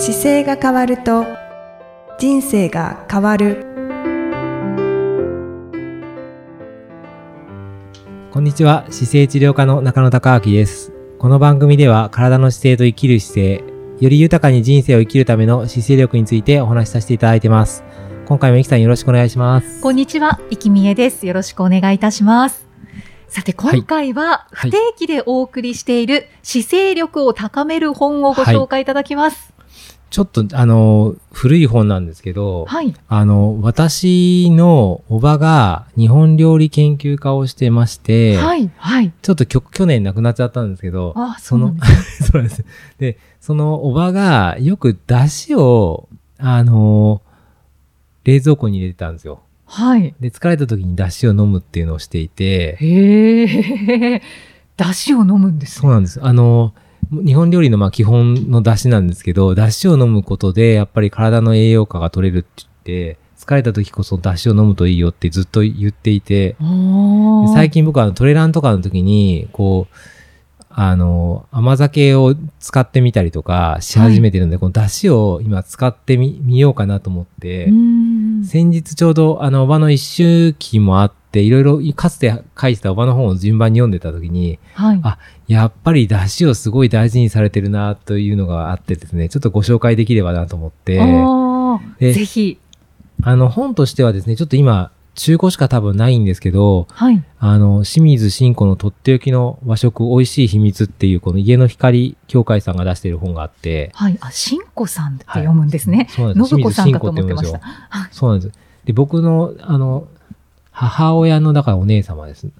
姿勢が変わると人生が変わる。こんにちは。姿勢治療科の中野孝明です。この番組では体の姿勢と生きる姿勢より豊かに人生を生きるための姿勢力についてお話しさせていただいてます。今回もいきさんよろしくお願いします。こんにちは、いきみえです。よろしくお願いいたします。さて、今回ははい。不定期でお送りしている姿勢力を高める本をご紹介いただきます。ちょっとあの古い本なんですけど、はい。あの私のおばが日本料理研究家をしてまして、はい。はい。ちょっと去年亡くなっちゃったんですけど、あ、その、そうなんです。で、そのおばがよく出汁を、あの、冷蔵庫に入れてたんですよ。はい。で、疲れた時に出汁を飲むっていうのをしていて、へえ。出汁を飲むんですね。そうなんです。あの、日本料理のまあ基本の出汁なんですけど、出汁を飲むことで、やっぱり体の栄養価が取れるって言って、疲れた時こそ出汁を飲むといいよってずっと言っていて、最近僕はトレランとかの時に、こう、あの、甘酒を使ってみたりとかし始めてるんで、この出汁を今使ってみ、みようかなと思って、先日ちょうどあの、おばの一周期もあって、いろいろかつて書いてたおばの本を順番に読んでた時に、はい。あやっぱり出汁をすごい大事にされてるなというのがあってですね、ちょっとご紹介できればなと思って、ぜひ。あの、本としてはですね、ちょっと今、中古しか多分ないんですけど、はい。あの、清水慎子のとっておきの和食美味しい秘密っていう、この家の光協会さんが出している本があって、はい。あ、しんこさんって読むんですね。そうなんです。信子さんかと思ってました清水慎子って読むんですよ。そうなんです。で、僕の、あの、母親の、だからお姉様です。で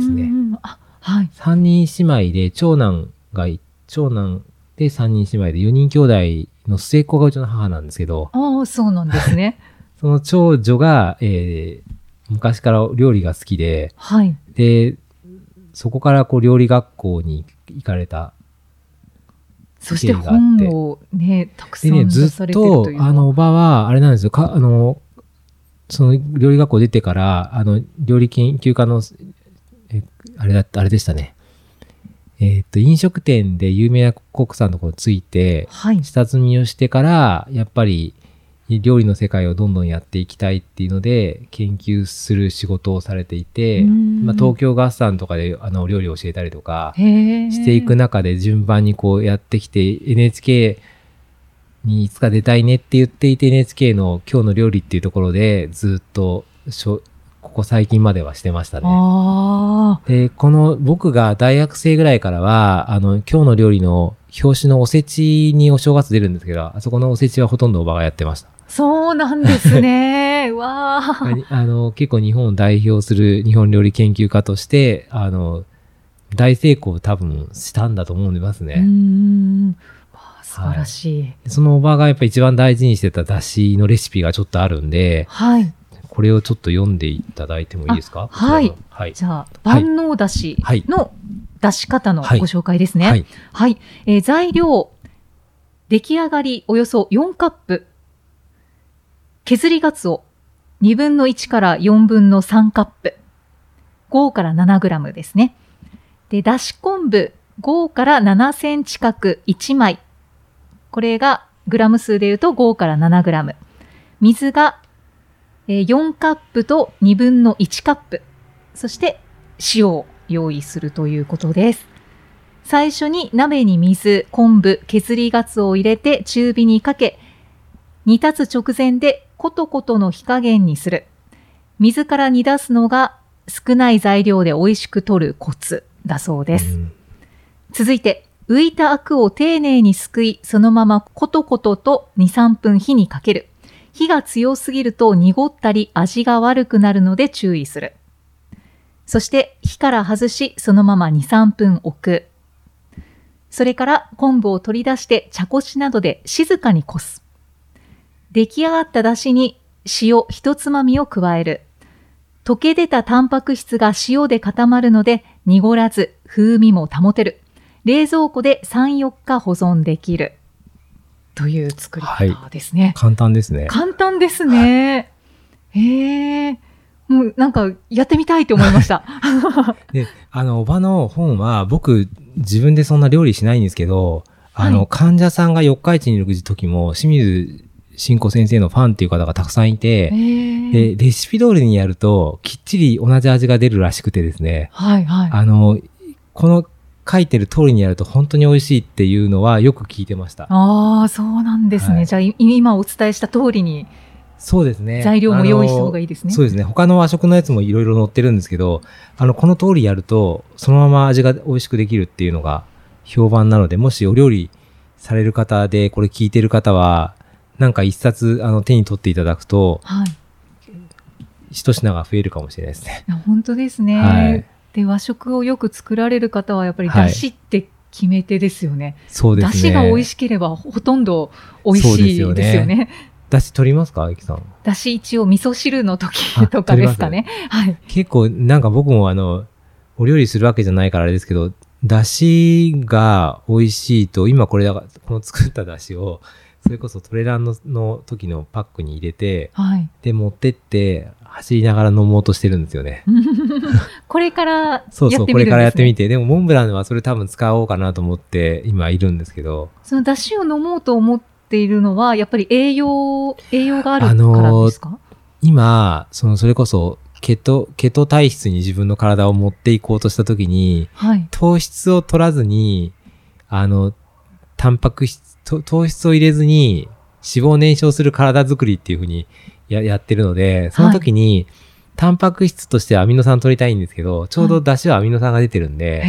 すねあ、はい。三人姉妹で、長男がい、長男で三人姉妹で、四人兄弟の末っ子がうちの母なんですけど、ああ、そうなんですね。その長女が、えー昔から料理が好きで、はい。で、そこからこう料理学校に行かれたそして本をね、たくさん出ずっされてるとという、のは。あの、おばは、あれなんですよ、か、あの、その料理学校出てから、あの、料理研究家の、え、あれだった、あれでしたね。えーっと、飲食店で有名なコックさんのところについて、はい。下積みをしてから、やっぱり、料理の世界をどんどんやっていきたいっていうので、研究する仕事をされていて、うんまあ、東京合算とかで、あの、料理を教えたりとか。していく中で順番にこうやってきて NHK にいつか出たいねって言っていて NHK の今日の料理っていうところでずっとしょここ最近まではしてましたね。あで、この僕が大学生ぐらいからはあの今日の料理の表紙のおせちにお正月出るんですけど、あそこのおせちはほとんどおばがやってました。あ、そうなんですね。わあ。あの結構日本を代表する日本料理研究家として、あの、大成功を多分したんだと思いますね。うーん。素晴らしい。そのおばがやっぱ一番大事にしてた出汁のレシピがちょっとあるんで、はい。これをちょっと読んでいただいてもいいですか？あはいはい。じゃあ、万能だしはいの出し方のごはい紹介ですね。はい。はい。えー材料、出来上がりおよそ4カップ。削りがつお、2分の1から4分の3カップ。5から7グラムですね。で、だし昆布、5から7センチ角1枚。これがグラム数で言うと5から7グラム。水が4カップと2分の1カップ。そして塩を用意するということです。最初に鍋に水、昆布、削りがつおを入れて中火にかけ、煮立つ直前でコトコトの火加減にする。水から煮出すのが少ない材料で美味しく取るコツだそうです。うん続いて、浮いたアクを丁寧にすくい、そのままコトコトと2、3分火にかける。火が強すぎると濁ったり味が悪くなるので注意する。そして火から外し、そのまま2、3分置く。それから昆布を取り出して茶こしなどで静かにこす。出来上がった出汁に塩一つまみを加える。溶け出たタンパク質が塩で固まるので濁らず風味も保てる。冷蔵庫で3、4日保存できる。という作り方ですね。簡単ですね。簡単ですね。へえ。もうなんかやってみたいと思いました。で、あの、おばの本は、僕、自分でそんな料理しないんですけど、あの、はい患者さんが四日市にいる時も、清水慎子先生のファンっていう方がたくさんいて、えで、レシピ通りにやると、きっちり同じ味が出るらしくてですね、はいはい。あの、この書いてる通りにやると本当に美味しいっていうのはよく聞いてました。ああ、そうなんですね。はいじゃあ、い今お伝えした通りにそうですね。材料も用意した方がいいですね。そうですね。他の和食のやつもいろいろ載ってるんですけど、あの、この通りやると、そのまま味が美味しくできるっていうのが評判なので、もしお料理される方で、これ聞いてる方は、なんか一冊、あの、手に取っていただくと、はい。一品が増えるかもしれないですね。本当ですね、はいで、和食をよく作られる方は、やっぱりはい出汁って決め手ですよね。そうですね。出汁が美味しければ、ほとんど美味しいですよね。だし取りますかゆきさん？出汁一応味噌汁の時あとかですかね。はい。結構、なんか僕もあの、お料理するわけじゃないからあれですけど、だしが美味しいと、今これだから、この作っただしを、それこそトレランのの時のパックに入れて、はい。で、持ってって、走りながら飲もうとしてるんですよね。これからやってみるんです、ね、そうそう、これからやってみて。でも、モンブランはそれ多分使おうかなと思って、今いるんですけど。その出汁を飲もうと思っているのは、やっぱり栄養、栄養があるからですか、今、その、それこそ、ケト、ケト体質に自分の体を持っていこうとした時に、はい。糖質を取らずに、あの、タンパク質、と糖質を入れずに脂肪を燃焼する体作りっていうふうにややってるので、その時に、タンパク質としてアミノ酸取りたいんですけど、ちょうど出汁はアミノ酸が出てるんで、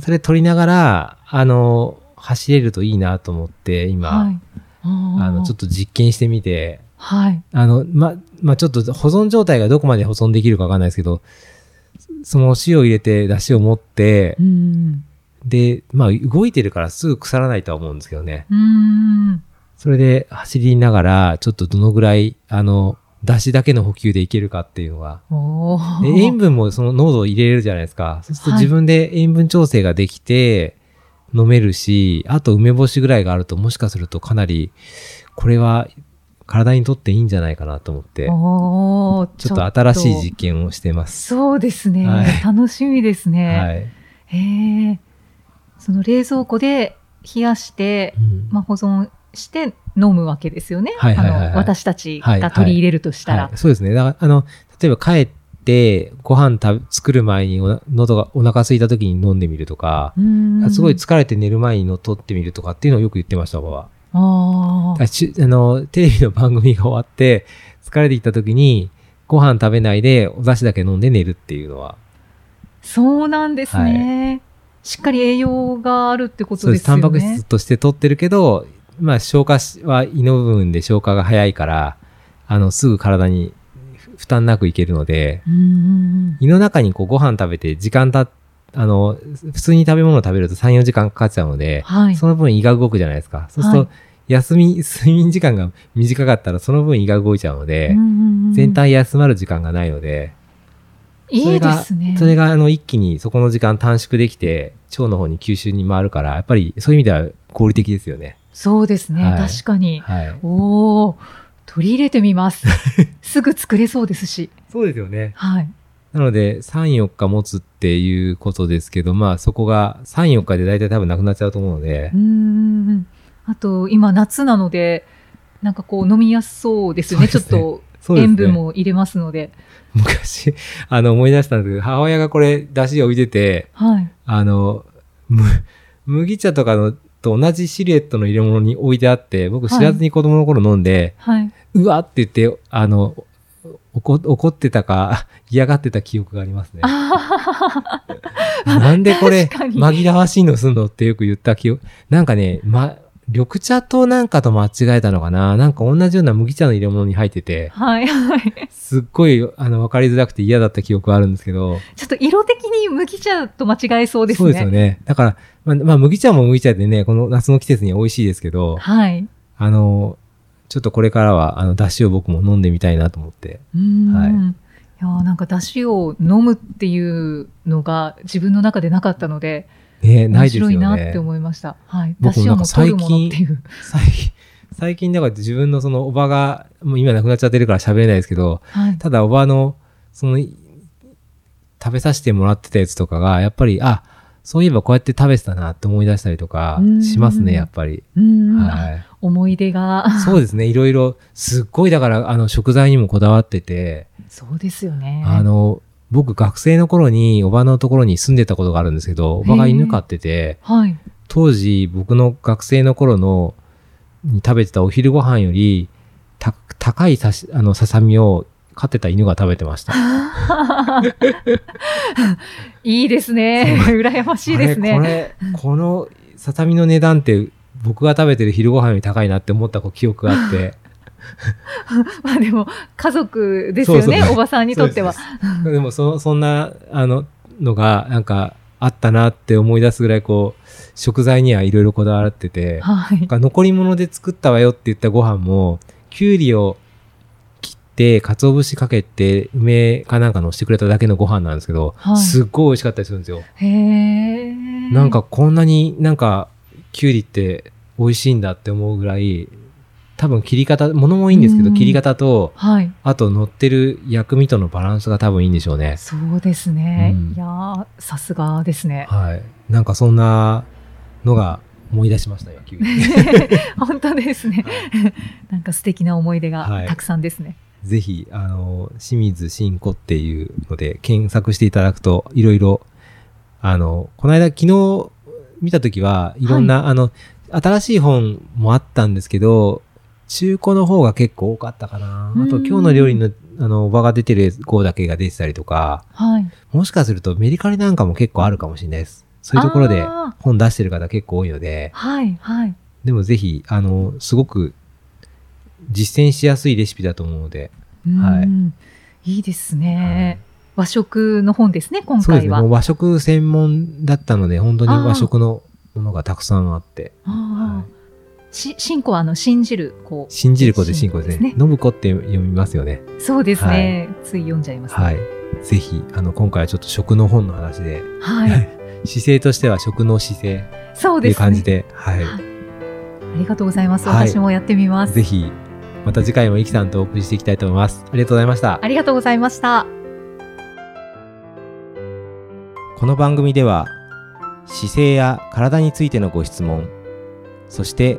それ取りながら、あの、走れるといいなと思って、今、はい。ああの、ちょっと実験してみて、はい。あの、ま、まあ、ちょっと保存状態がどこまで保存できるかわかんないですけど、その塩を入れて出汁を持ってう、ん。で、まあ、動いてるからすぐ腐らないとは思うんですけどね。うん。それで走りながら、ちょっとどのぐらい、あの、出汁だけの補給でいけるかっていうのが。塩分もその濃度を入れれるじゃないですか。そうするとはい自分で塩分調整ができて、飲めるし、あと梅干しぐらいがあると、もしかするとかなり、これは体にとっていいんじゃないかなと思って、ちょっと新しい実験をしてます。そうですね、はい楽しみですね。はい。へえ。その冷蔵庫で冷やして、うん。まあ、保存して飲むわけですよね。はいはいはいはい。あの私たちが取り入れるとしたら。はい、そうですね。だから、あの、例えば帰って、ご飯食べ作る前におな喉が、お腹空いた時に飲んでみるとか、すごい疲れて寝る前にの取ってみるとかっていうのをよく言ってました、僕は。あの、テレビの番組が終わって、疲れてきた時に、ご飯食べないで、お出汁だけ飲んで寝るっていうのは、そうなんですね、しっかり栄養があるってことそうです。ね。タンパク質として取ってるけど、まあ、消化しは胃の部分で消化が早いから、あの、すぐ体に負担なくいけるので、うんうんうん胃の中にこうご飯食べて時間たあの、普通に食べ物を食べると3、4時間かかっちゃうので、はい。その分胃が動くじゃないですか。そうすると、はい休み、睡眠時間が短かったらその分胃が動いちゃうので、うんうんうん全体休まる時間がないので、そいいでれが、すね。それがあの一気にそこの時間短縮できて、腸の方に吸収に回るから、やっぱりそういう意味では合理的ですよね。そうですね、はい確かに。はい。おお、取り入れてみます。すぐ作れそうですし。そうですよね。はい。なので、3、4日持つっていうことですけど、まあそこが3、4日で大体多分なくなっちゃうと思うのでうー、ん。あと、今夏なので、なんかこう飲みやすそうですよね。すねちょっとね塩分も入れますので。昔、あの思い出したんですけど、母親がこれ出汁を置いてて、はい。あの、む、麦茶とかのと同じシルエットの入れ物に置いてあって、僕知らずに子供の頃飲んで、はい。うわって言って、あの、怒怒ってたか、嫌がってた記憶がありますね。あ なんでこれ、紛らわしいのすんのってよく言った記憶。なんかね、ま、緑茶となんかと間違えたのかな？なんか同じような麦茶の入れ物に入ってて、はい。はい。すっごい、あの、わかりづらくて嫌だった記憶があるんですけど、ちょっと色的に麦茶と間違えそうですね。そうですよね。だから、まあ、まあ、麦茶も麦茶でね、この夏の季節には美味しいですけど、はい。あの、ちょっとこれからは、あの、出汁を僕も飲んでみたいなと思って。うーん。はいいやーなんか出汁を飲むっていうのが自分の中でなかったので、ね、な面いですよね。白いなって思いました。はい。出僕もなんか汁はもう取るものっていう。最近、最近だから自分のそのおばが、もう今亡くなっちゃってるから喋れないですけど、はい。ただおばの、その、食べさせてもらってたやつとかが、やっぱり、あ、そういえばこうやって食べてたなって思い出したりとかうんしますね、やっぱり。うん、はい。思い出が。そうですね、いろいろ、すっごいだから、あの、食材にもこだわってて、そうですよね。あの、僕学生の頃におばのところに住んでたことがあるんですけど、おばが犬飼ってて、はい。当時僕の学生の頃のに食べてたお昼ご飯よりた高いさしあのささみを飼ってた犬が食べてました。いいですね。羨ましいですね。これこのささみの値段って僕が食べてる昼ご飯より高いなって思った記憶があって。まあでも、家族ですよね、おばさんにとっては。そうでもそそんなあののがなんかあったなって思い出すぐらいこう食材にはいろいろこだわってて、はい残り物で作ったわよって言ったご飯も、きゅうりを切って、鰹節かけて、梅かなんか乗せてくれただけのご飯なんですけど、はいすっごい美味しかったりするんですよ。へえ。なんかこんなになんか、きゅうりって美味しいんだって思うぐらい、多分切り方、物もいいんですけど、うん切り方と、はい。あと乗ってる薬味とのバランスが多分いいんでしょうね。そうですね。うんいやーさすがですね。はい。なんかそんなのが思い出しましたよ、きゅうり。本当ですね。なんか素敵な思い出はいがたくさんですね。ぜひ、あの、清水慎子っていうので検索していただくと、いろいろ、あの、この間昨日見たときは、いろんな、あの、新しい本もあったんですけど、中古の方が結構多かったかな。あと、うん今日の料理の、あの、おばが出てる号だけが出てたりとか、はい。もしかするとメリカリなんかも結構あるかもしれないです。そういうところで本出してる方結構多いので、はい。はい。でもぜひ、あの、すごく実践しやすいレシピだと思うので、はいうんいいですね。和食の本ですね、今そうですね。和食専門だったので、本当に和食のものがたくさんあって、あはあし、信仰はあの、信じる、こう。信じる子で信仰ですね。信子って読みますよね。そうですね。つい読んじゃいますね。はい。ぜひ、あの、今回はちょっと食の本の話で、はい。姿勢としては食の姿勢そうですね。感じで、はい。ありがとうございます。はい私もやってみます。ぜひ、また次回もイキさんとお送りしていきたいと思います。ありがとうございました。ありがとうございました。この番組では姿勢や体についてのご質問そして